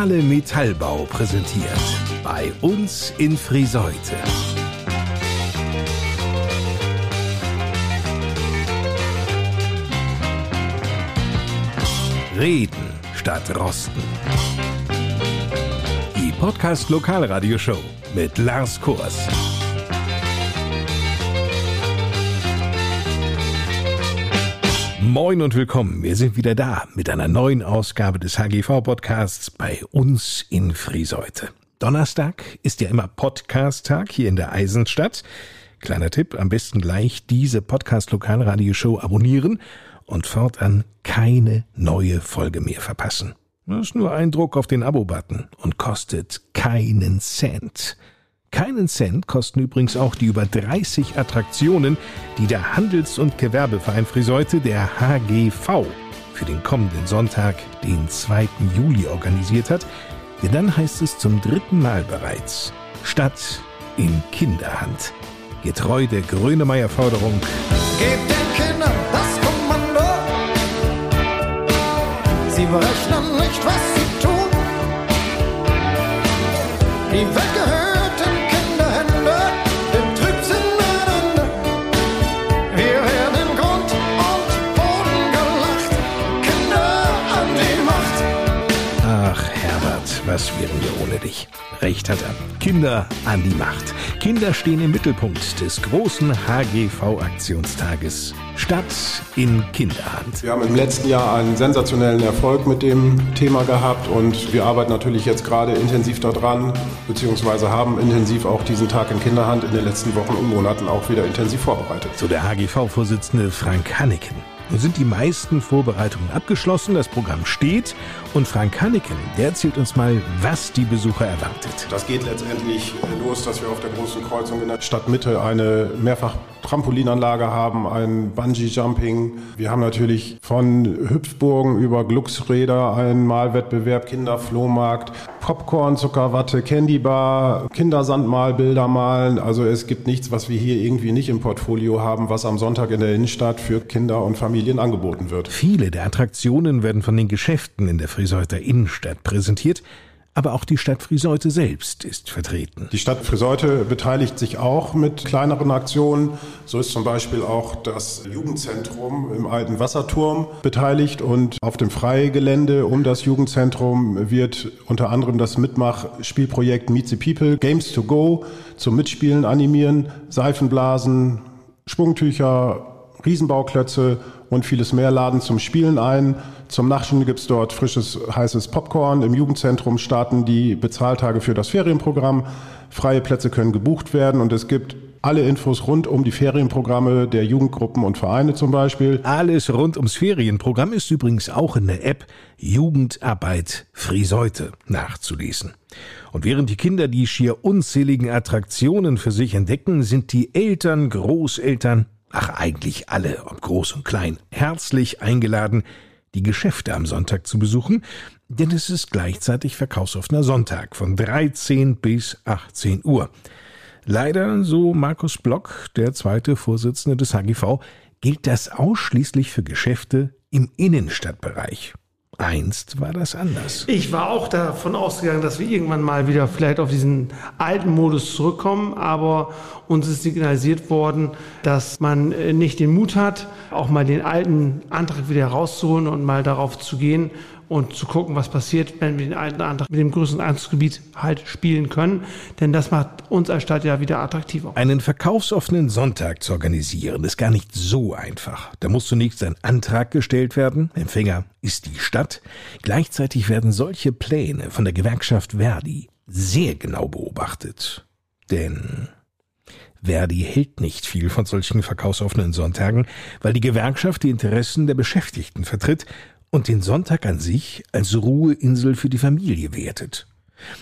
Zentrale Metallbau präsentiert. Bei uns in Friseute. Reden statt Rosten. Die Podcast Lokalradioshow mit Lars Kurs. Moin und willkommen. Wir sind wieder da mit einer neuen Ausgabe des HGV-Podcasts bei uns in Friseute. Donnerstag ist ja immer Podcast-Tag hier in der Eisenstadt. Kleiner Tipp, am besten gleich diese Podcast-Lokalradioshow abonnieren und fortan keine neue Folge mehr verpassen. Das ist nur ein Druck auf den Abo-Button und kostet keinen Cent. Keinen Cent kosten übrigens auch die über 30 Attraktionen, die der Handels- und Gewerbeverein Friseute, der HGV, für den kommenden Sonntag, den 2. Juli, organisiert hat. Denn dann heißt es zum dritten Mal bereits Stadt in Kinderhand. Getreu der Grönemeyer-Forderung. Gebt den Kindern das Kommando. Sie berechnen nicht, was sie tun. Die Welt wären wir ohne dich? Recht hat er. Kinder an die Macht. Kinder stehen im Mittelpunkt des großen HGV-Aktionstages. Stadt in Kinderhand. Wir haben im letzten Jahr einen sensationellen Erfolg mit dem Thema gehabt und wir arbeiten natürlich jetzt gerade intensiv daran, beziehungsweise haben intensiv auch diesen Tag in Kinderhand in den letzten Wochen und Monaten auch wieder intensiv vorbereitet. So der HGV-Vorsitzende Frank Hanneken. Nun sind die meisten Vorbereitungen abgeschlossen, das Programm steht und Frank Hanneken, der erzählt uns mal, was die Besucher erwartet. Das geht letztendlich los, dass wir auf der großen Kreuzung in der Stadtmitte eine mehrfach Trampolinanlage haben, ein Bungee-Jumping. Wir haben natürlich von Hüpfburgen über Glücksräder einen Malwettbewerb, Kinderflohmarkt, Popcorn, Zuckerwatte, Candybar, Kindersandmalbilder malen. Also es gibt nichts, was wir hier irgendwie nicht im Portfolio haben, was am Sonntag in der Innenstadt für Kinder und Familien angeboten wird. Viele der Attraktionen werden von den Geschäften in der Friseuter Innenstadt präsentiert, aber auch die Stadt Friseute selbst ist vertreten. Die Stadt Friseute beteiligt sich auch mit kleineren Aktionen. So ist zum Beispiel auch das Jugendzentrum im alten Wasserturm beteiligt und auf dem Freigelände um das Jugendzentrum wird unter anderem das Mitmachspielprojekt Meet the People Games to Go zum Mitspielen animieren, Seifenblasen, Schwungtücher, Riesenbauklötze und vieles mehr laden zum Spielen ein. Zum Naschen gibt's dort frisches, heißes Popcorn. Im Jugendzentrum starten die Bezahltage für das Ferienprogramm. Freie Plätze können gebucht werden und es gibt alle Infos rund um die Ferienprogramme der Jugendgruppen und Vereine zum Beispiel. Alles rund ums Ferienprogramm ist übrigens auch in der App Jugendarbeit Friseute nachzulesen. Und während die Kinder die schier unzähligen Attraktionen für sich entdecken, sind die Eltern, Großeltern, ach eigentlich alle, ob groß und klein, herzlich eingeladen, die Geschäfte am Sonntag zu besuchen, denn es ist gleichzeitig verkaufsoffener Sonntag von 13 bis 18 Uhr. Leider, so Markus Block, der zweite Vorsitzende des HGV, gilt das ausschließlich für Geschäfte im Innenstadtbereich. Einst war das anders. Ich war auch davon ausgegangen, dass wir irgendwann mal wieder vielleicht auf diesen alten Modus zurückkommen, aber uns ist signalisiert worden, dass man äh, nicht den Mut hat, auch mal den alten Antrag wieder herauszuholen und mal darauf zu gehen und zu gucken, was passiert, wenn wir den alten Antrag mit dem größeren Einzugsgebiet halt spielen können. Denn das macht uns als Stadt ja wieder attraktiver. Einen verkaufsoffenen Sonntag zu organisieren, ist gar nicht so einfach. Da muss zunächst ein Antrag gestellt werden. Empfänger ist die Stadt. Gleichzeitig werden solche Pläne von der Gewerkschaft Verdi sehr genau beobachtet. Denn Verdi hält nicht viel von solchen verkaufsoffenen Sonntagen, weil die Gewerkschaft die Interessen der Beschäftigten vertritt und den Sonntag an sich als Ruheinsel für die Familie wertet.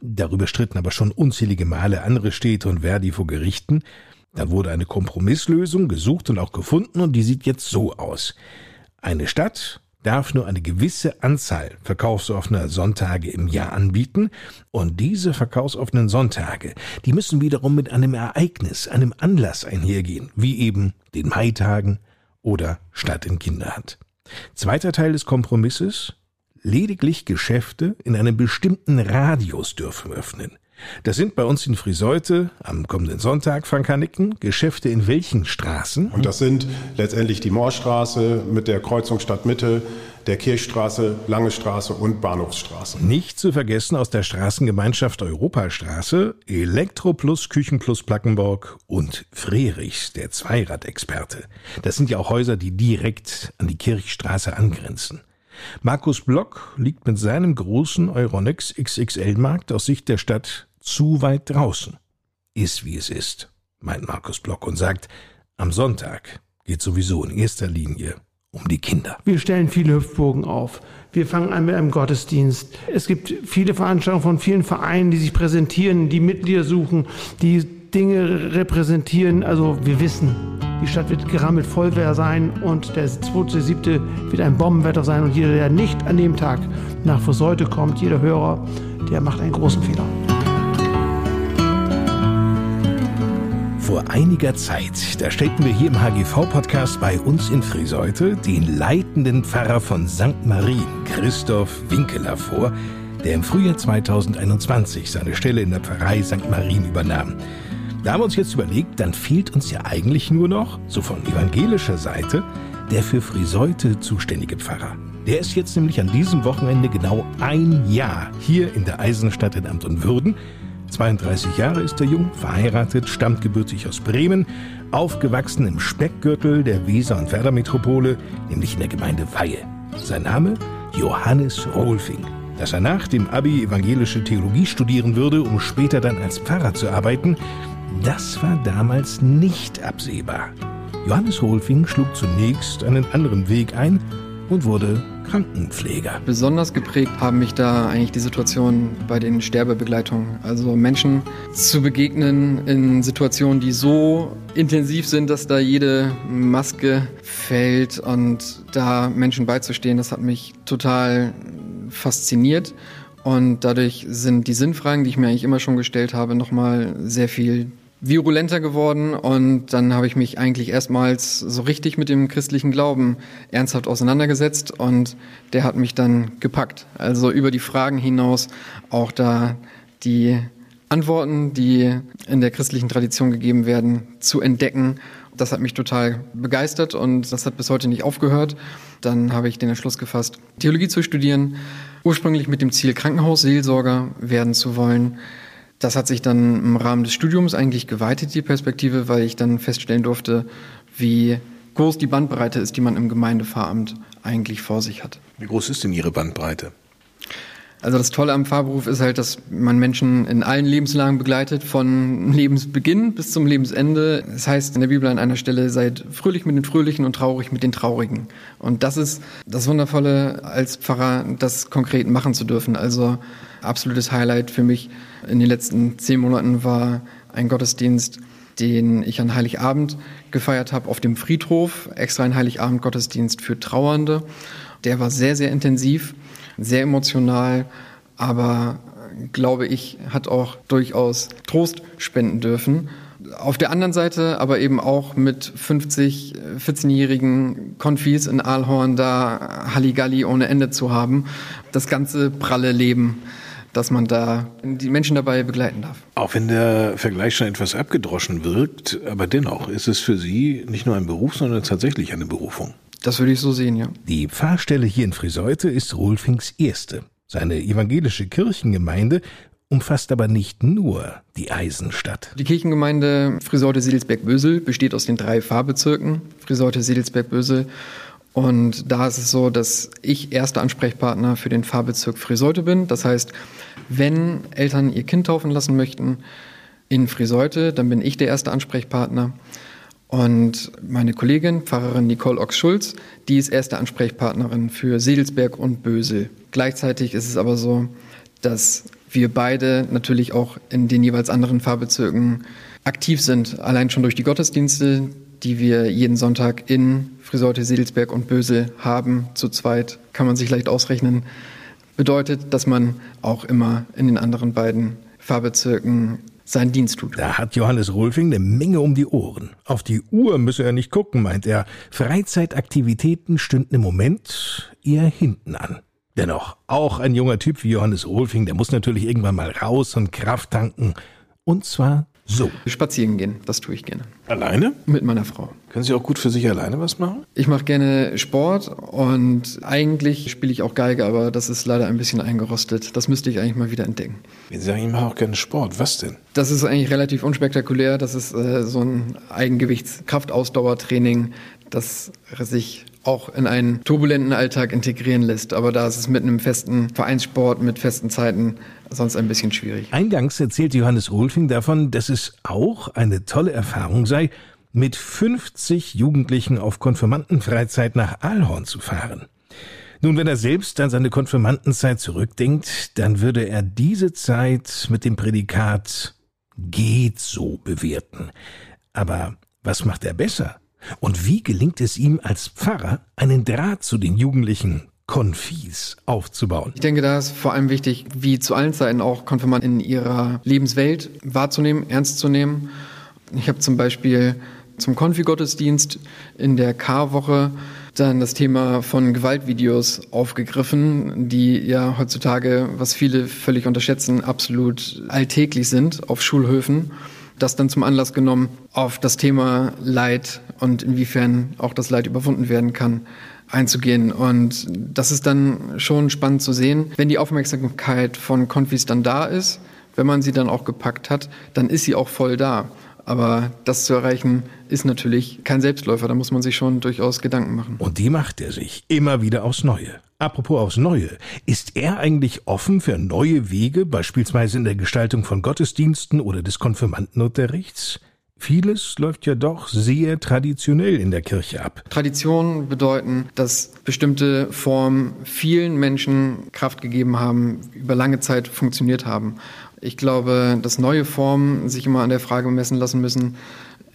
Darüber stritten aber schon unzählige Male andere Städte und Verdi vor Gerichten. Dann wurde eine Kompromisslösung gesucht und auch gefunden und die sieht jetzt so aus. Eine Stadt darf nur eine gewisse Anzahl verkaufsoffener Sonntage im Jahr anbieten und diese verkaufsoffenen Sonntage, die müssen wiederum mit einem Ereignis, einem Anlass einhergehen, wie eben den Maitagen oder Stadt in Kinderhand. Zweiter Teil des Kompromisses Lediglich Geschäfte in einem bestimmten Radius dürfen öffnen. Das sind bei uns in Friseute am kommenden Sonntag, Frank Hannicken, Geschäfte in welchen Straßen? Und das sind letztendlich die Moorstraße mit der Kreuzung Stadtmitte, der Kirchstraße, Lange Straße und Bahnhofsstraße. Nicht zu vergessen aus der Straßengemeinschaft Europastraße, Elektro Plus, Küchen Plus Plackenborg und Frerichs, der Zweiradexperte. Das sind ja auch Häuser, die direkt an die Kirchstraße angrenzen. Markus Block liegt mit seinem großen Euronics XXL-Markt aus Sicht der Stadt zu weit draußen. Ist wie es ist, meint Markus Block und sagt, am Sonntag geht sowieso in erster Linie um die Kinder. Wir stellen viele Hüpfburgen auf. Wir fangen an mit einem Gottesdienst. Es gibt viele Veranstaltungen von vielen Vereinen, die sich präsentieren, die Mitglieder suchen, die Dinge repräsentieren. Also wir wissen, die Stadt wird gerammelt voll sein und der 2.7. wird ein Bombenwetter sein und jeder, der nicht an dem Tag nach Versäute kommt, jeder Hörer, der macht einen großen Fehler. Vor einiger Zeit, da stellten wir hier im HGV-Podcast bei uns in Friseute den leitenden Pfarrer von St. Marien, Christoph Winkeler, vor, der im Frühjahr 2021 seine Stelle in der Pfarrei St. Marien übernahm. Da haben wir uns jetzt überlegt, dann fehlt uns ja eigentlich nur noch, so von evangelischer Seite, der für Friseute zuständige Pfarrer. Der ist jetzt nämlich an diesem Wochenende genau ein Jahr hier in der Eisenstadt in Amt und Würden 32 Jahre ist er jung, verheiratet, stammt gebürtig aus Bremen, aufgewachsen im Speckgürtel der Weser- und Werder-Metropole, nämlich in der Gemeinde Weihe. Sein Name? Johannes Rolfing. Dass er nach dem Abi evangelische Theologie studieren würde, um später dann als Pfarrer zu arbeiten, das war damals nicht absehbar. Johannes Rolfing schlug zunächst einen anderen Weg ein und wurde Krankenpfleger. Besonders geprägt haben mich da eigentlich die Situationen bei den Sterbebegleitungen. Also Menschen zu begegnen in Situationen, die so intensiv sind, dass da jede Maske fällt und da Menschen beizustehen, das hat mich total fasziniert. Und dadurch sind die Sinnfragen, die ich mir eigentlich immer schon gestellt habe, nochmal sehr viel virulenter geworden und dann habe ich mich eigentlich erstmals so richtig mit dem christlichen Glauben ernsthaft auseinandergesetzt und der hat mich dann gepackt. Also über die Fragen hinaus auch da die Antworten, die in der christlichen Tradition gegeben werden, zu entdecken. Das hat mich total begeistert und das hat bis heute nicht aufgehört. Dann habe ich den Entschluss gefasst, Theologie zu studieren, ursprünglich mit dem Ziel, Krankenhausseelsorger werden zu wollen. Das hat sich dann im Rahmen des Studiums eigentlich geweitet, die Perspektive, weil ich dann feststellen durfte, wie groß die Bandbreite ist, die man im Gemeindefahramt eigentlich vor sich hat. Wie groß ist denn Ihre Bandbreite? Also das Tolle am Fahrberuf ist halt, dass man Menschen in allen Lebenslagen begleitet, von Lebensbeginn bis zum Lebensende. Das heißt in der Bibel an einer Stelle, seid fröhlich mit den Fröhlichen und traurig mit den Traurigen. Und das ist das Wundervolle als Pfarrer, das konkret machen zu dürfen. Also absolutes Highlight für mich in den letzten zehn Monaten war ein Gottesdienst, den ich an Heiligabend gefeiert habe auf dem Friedhof, extra ein Heiligabend-Gottesdienst für Trauernde. Der war sehr, sehr intensiv, sehr emotional, aber glaube ich, hat auch durchaus Trost spenden dürfen. Auf der anderen Seite aber eben auch mit 50, 14-jährigen Konfis in Aalhorn da Halligalli ohne Ende zu haben. Das ganze pralle Leben dass man da die Menschen dabei begleiten darf. Auch wenn der Vergleich schon etwas abgedroschen wirkt, aber dennoch ist es für Sie nicht nur ein Beruf, sondern tatsächlich eine Berufung. Das würde ich so sehen, ja. Die Pfarrstelle hier in Friseute ist Rolfings erste. Seine evangelische Kirchengemeinde umfasst aber nicht nur die Eisenstadt. Die Kirchengemeinde Friseute-Siedelsberg-Bösel besteht aus den drei Pfarrbezirken Friseute-Siedelsberg-Bösel und da ist es so, dass ich erster Ansprechpartner für den Fahrbezirk Friseute bin. Das heißt, wenn Eltern ihr Kind taufen lassen möchten in Friseute, dann bin ich der erste Ansprechpartner. Und meine Kollegin, Pfarrerin Nicole Ochs-Schulz, die ist erste Ansprechpartnerin für Sedelsberg und Bösel. Gleichzeitig ist es aber so, dass wir beide natürlich auch in den jeweils anderen Fahrbezirken aktiv sind. Allein schon durch die Gottesdienste, die wir jeden Sonntag in Friseute, Sedelsberg und Bösel haben, zu zweit, kann man sich leicht ausrechnen, bedeutet, dass man auch immer in den anderen beiden Fahrbezirken seinen Dienst tut. Da hat Johannes Rolfing eine Menge um die Ohren. Auf die Uhr müsse er nicht gucken, meint er. Freizeitaktivitäten stünden im Moment eher hinten an. Dennoch, auch ein junger Typ wie Johannes Ohlfing, der muss natürlich irgendwann mal raus und Kraft tanken. Und zwar so. Spazieren gehen, das tue ich gerne. Alleine? Mit meiner Frau. Können Sie auch gut für sich alleine was machen? Ich mache gerne Sport und eigentlich spiele ich auch Geige, aber das ist leider ein bisschen eingerostet. Das müsste ich eigentlich mal wieder entdecken. Sie sagen, ich mache auch gerne Sport. Was denn? Das ist eigentlich relativ unspektakulär. Das ist äh, so ein Eigengewichts-Kraftausdauertraining, das sich auch in einen turbulenten Alltag integrieren lässt. Aber da ist es mit einem festen Vereinssport, mit festen Zeiten sonst ein bisschen schwierig. Eingangs erzählt Johannes Ohlfing davon, dass es auch eine tolle Erfahrung sei, mit 50 Jugendlichen auf Konfirmandenfreizeit nach Aalhorn zu fahren. Nun, wenn er selbst an seine Konfirmandenzeit zurückdenkt, dann würde er diese Zeit mit dem Prädikat geht so bewerten. Aber was macht er besser? Und wie gelingt es ihm als Pfarrer, einen Draht zu den Jugendlichen Konfis aufzubauen? Ich denke, da ist vor allem wichtig, wie zu allen Zeiten auch Konfirmanden in ihrer Lebenswelt wahrzunehmen, ernst zu nehmen. Ich habe zum Beispiel zum Konfi-Gottesdienst in der K-Woche dann das Thema von Gewaltvideos aufgegriffen, die ja heutzutage, was viele völlig unterschätzen, absolut alltäglich sind auf Schulhöfen. Das dann zum Anlass genommen, auf das Thema Leid und inwiefern auch das Leid überwunden werden kann, einzugehen. Und das ist dann schon spannend zu sehen, wenn die Aufmerksamkeit von Konfis dann da ist, wenn man sie dann auch gepackt hat, dann ist sie auch voll da. Aber das zu erreichen, ist natürlich kein Selbstläufer. Da muss man sich schon durchaus Gedanken machen. Und die macht er sich immer wieder aufs Neue. Apropos aufs Neue. Ist er eigentlich offen für neue Wege, beispielsweise in der Gestaltung von Gottesdiensten oder des Konfirmandenunterrichts? Vieles läuft ja doch sehr traditionell in der Kirche ab. Traditionen bedeuten, dass bestimmte Formen vielen Menschen Kraft gegeben haben, über lange Zeit funktioniert haben. Ich glaube, dass neue Formen sich immer an der Frage messen lassen müssen,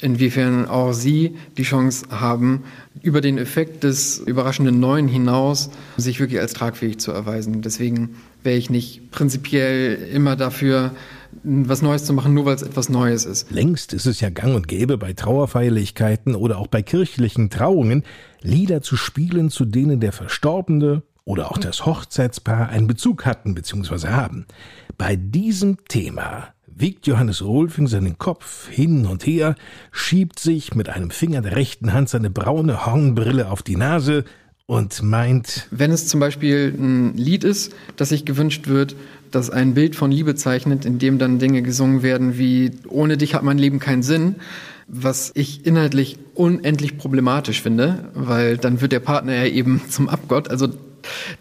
inwiefern auch sie die Chance haben, über den Effekt des überraschenden Neuen hinaus sich wirklich als tragfähig zu erweisen. Deswegen wäre ich nicht prinzipiell immer dafür, was Neues zu machen, nur weil es etwas Neues ist. Längst ist es ja gang und gäbe bei Trauerfeierlichkeiten oder auch bei kirchlichen Trauungen, Lieder zu spielen, zu denen der Verstorbene oder auch das Hochzeitspaar einen Bezug hatten bzw. haben. Bei diesem Thema wiegt Johannes Rolfing seinen Kopf hin und her, schiebt sich mit einem Finger der rechten Hand seine braune Hornbrille auf die Nase und meint, Wenn es zum Beispiel ein Lied ist, das sich gewünscht wird, das ein Bild von Liebe zeichnet, in dem dann Dinge gesungen werden wie ohne dich hat mein Leben keinen Sinn, was ich inhaltlich unendlich problematisch finde, weil dann wird der Partner ja eben zum Abgott. Also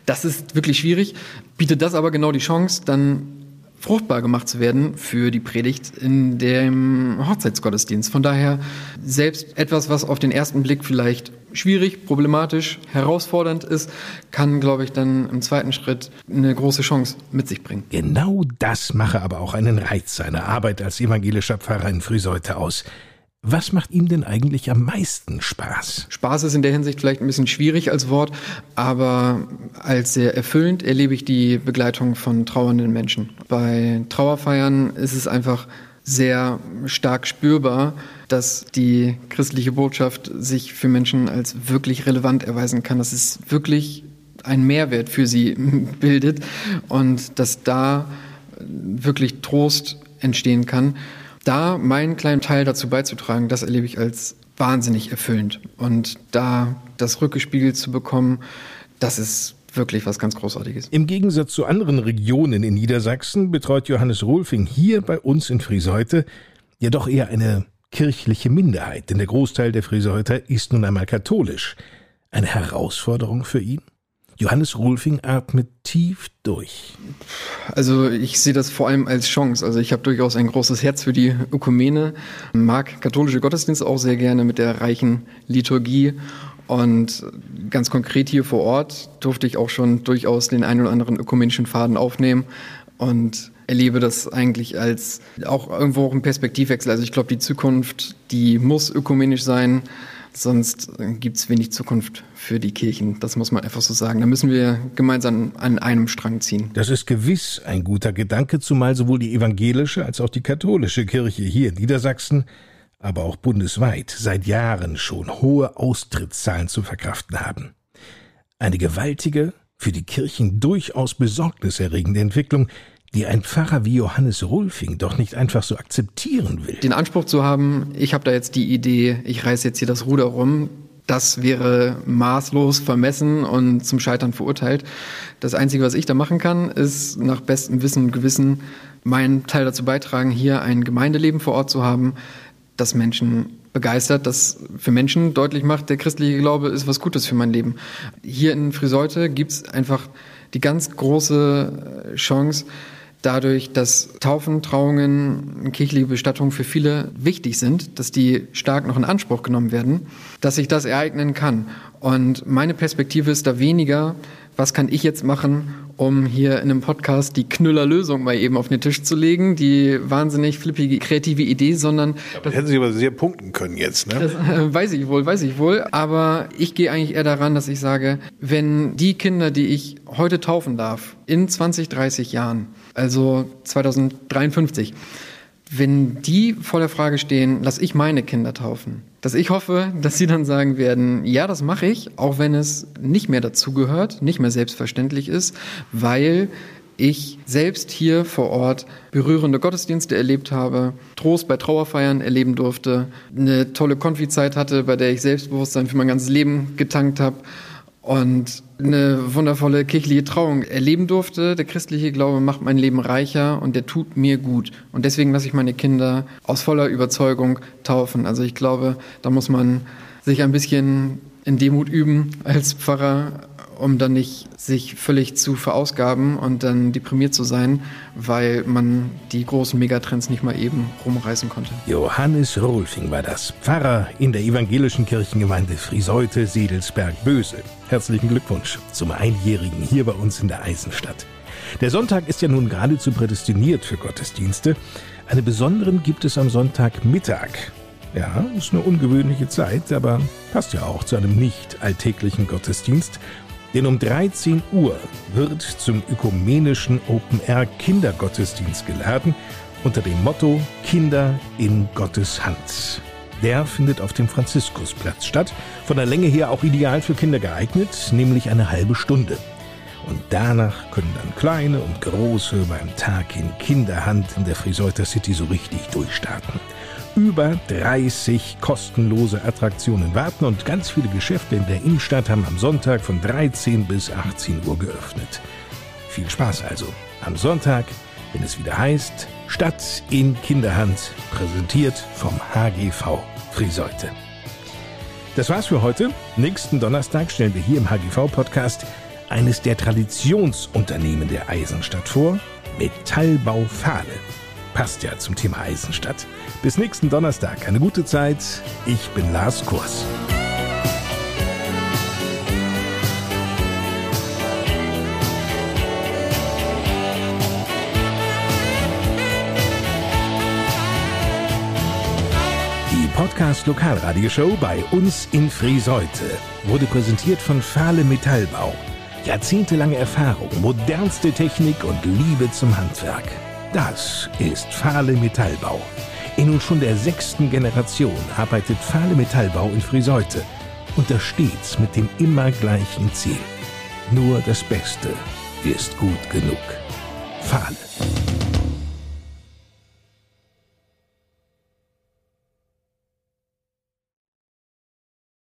das ist wirklich schwierig. Bietet das aber genau die Chance, dann fruchtbar gemacht zu werden für die Predigt in dem Hochzeitsgottesdienst. Von daher selbst etwas, was auf den ersten Blick vielleicht schwierig, problematisch, herausfordernd ist, kann, glaube ich, dann im zweiten Schritt eine große Chance mit sich bringen. genau das mache aber auch einen Reiz seiner Arbeit als evangelischer Pfarrer in Frühseute aus. Was macht ihm denn eigentlich am meisten Spaß? Spaß ist in der Hinsicht vielleicht ein bisschen schwierig als Wort, aber als sehr erfüllend erlebe ich die Begleitung von trauernden Menschen. Bei Trauerfeiern ist es einfach sehr stark spürbar, dass die christliche Botschaft sich für Menschen als wirklich relevant erweisen kann, dass es wirklich einen Mehrwert für sie bildet und dass da wirklich Trost entstehen kann. Da meinen kleinen Teil dazu beizutragen, das erlebe ich als wahnsinnig erfüllend. Und da das rückgespiegelt zu bekommen, das ist wirklich was ganz Großartiges. Im Gegensatz zu anderen Regionen in Niedersachsen betreut Johannes Rolfing hier bei uns in Frieseute jedoch eher eine kirchliche Minderheit, denn der Großteil der Frieseuter ist nun einmal katholisch. Eine Herausforderung für ihn? Johannes Rolfing atmet tief durch. Also ich sehe das vor allem als Chance. Also ich habe durchaus ein großes Herz für die Ökumene, mag katholische Gottesdienste auch sehr gerne mit der reichen Liturgie und ganz konkret hier vor Ort durfte ich auch schon durchaus den einen oder anderen ökumenischen Faden aufnehmen und erlebe das eigentlich als auch irgendwo auch ein Perspektivwechsel. Also ich glaube, die Zukunft, die muss ökumenisch sein, sonst gibt es wenig Zukunft für die Kirchen. Das muss man einfach so sagen. Da müssen wir gemeinsam an einem Strang ziehen. Das ist gewiss ein guter Gedanke, zumal sowohl die evangelische als auch die katholische Kirche hier in Niedersachsen, aber auch bundesweit seit Jahren schon hohe Austrittszahlen zu verkraften haben. Eine gewaltige, Für die Kirchen durchaus besorgniserregende Entwicklung, die ein Pfarrer wie Johannes Rolfing doch nicht einfach so akzeptieren will. Den Anspruch zu haben, ich habe da jetzt die Idee, ich reiße jetzt hier das Ruder rum, das wäre maßlos vermessen und zum Scheitern verurteilt. Das Einzige, was ich da machen kann, ist nach bestem Wissen und Gewissen meinen Teil dazu beitragen, hier ein Gemeindeleben vor Ort zu haben, das Menschen begeistert, das für Menschen deutlich macht, der christliche Glaube ist was Gutes für mein Leben. Hier in Friseute gibt es einfach die ganz große Chance, dadurch, dass Taufen, Trauungen, kirchliche Bestattungen für viele wichtig sind, dass die stark noch in Anspruch genommen werden, dass sich das ereignen kann. Und meine Perspektive ist da weniger, was kann ich jetzt machen, um hier in einem Podcast die Knüllerlösung mal eben auf den Tisch zu legen, die wahnsinnig flippige, kreative Idee, sondern... Das hätten Sie aber sehr punkten können jetzt, ne? Das äh, weiß ich wohl, weiß ich wohl. Aber ich gehe eigentlich eher daran, dass ich sage, wenn die Kinder, die ich heute taufen darf, in 20, 30 Jahren, also 2053, wenn die vor der Frage stehen, lass ich meine Kinder taufen, dass ich hoffe, dass sie dann sagen werden, ja, das mache ich, auch wenn es nicht mehr dazugehört, nicht mehr selbstverständlich ist, weil ich selbst hier vor Ort berührende Gottesdienste erlebt habe, Trost bei Trauerfeiern erleben durfte, eine tolle Konfizeit hatte, bei der ich Selbstbewusstsein für mein ganzes Leben getankt habe und eine wundervolle kirchliche Trauung erleben durfte. Der christliche Glaube macht mein Leben reicher und der tut mir gut. Und deswegen lasse ich meine Kinder aus voller Überzeugung taufen. Also ich glaube, da muss man sich ein bisschen in Demut üben als Pfarrer, um dann nicht sich völlig zu verausgaben und dann deprimiert zu sein, weil man die großen Megatrends nicht mal eben rumreißen konnte. Johannes Rolfing war das, Pfarrer in der evangelischen Kirchengemeinde Friseute, Sedelsberg, Böse. Herzlichen Glückwunsch zum Einjährigen hier bei uns in der Eisenstadt. Der Sonntag ist ja nun geradezu prädestiniert für Gottesdienste. Eine besonderen gibt es am Sonntagmittag. Ja, ist eine ungewöhnliche Zeit, aber passt ja auch zu einem nicht alltäglichen Gottesdienst. Denn um 13 Uhr wird zum ökumenischen Open-Air-Kindergottesdienst geladen unter dem Motto Kinder in Gottes Hand. Der findet auf dem Franziskusplatz statt, von der Länge her auch ideal für Kinder geeignet, nämlich eine halbe Stunde. Und danach können dann kleine und große beim Tag in Kinderhand in der Friseuter City so richtig durchstarten. Über 30 kostenlose Attraktionen warten und ganz viele Geschäfte in der Innenstadt haben am Sonntag von 13 bis 18 Uhr geöffnet. Viel Spaß also am Sonntag, wenn es wieder heißt Stadt in Kinderhand, präsentiert vom HGV Friseute. Das war's für heute. Nächsten Donnerstag stellen wir hier im HGV-Podcast eines der Traditionsunternehmen der Eisenstadt vor, Metallbau Fahle. Passt ja zum Thema Eisenstadt. Bis nächsten Donnerstag. Eine gute Zeit. Ich bin Lars Kurs. Podcast Lokalradioshow bei uns in Friseute wurde präsentiert von Fahle Metallbau. Jahrzehntelange Erfahrung, modernste Technik und Liebe zum Handwerk. Das ist Fahle Metallbau. In nun schon der sechsten Generation arbeitet Fahle Metallbau in Friseute und das stets mit dem immer gleichen Ziel. Nur das Beste ist gut genug. Fahle.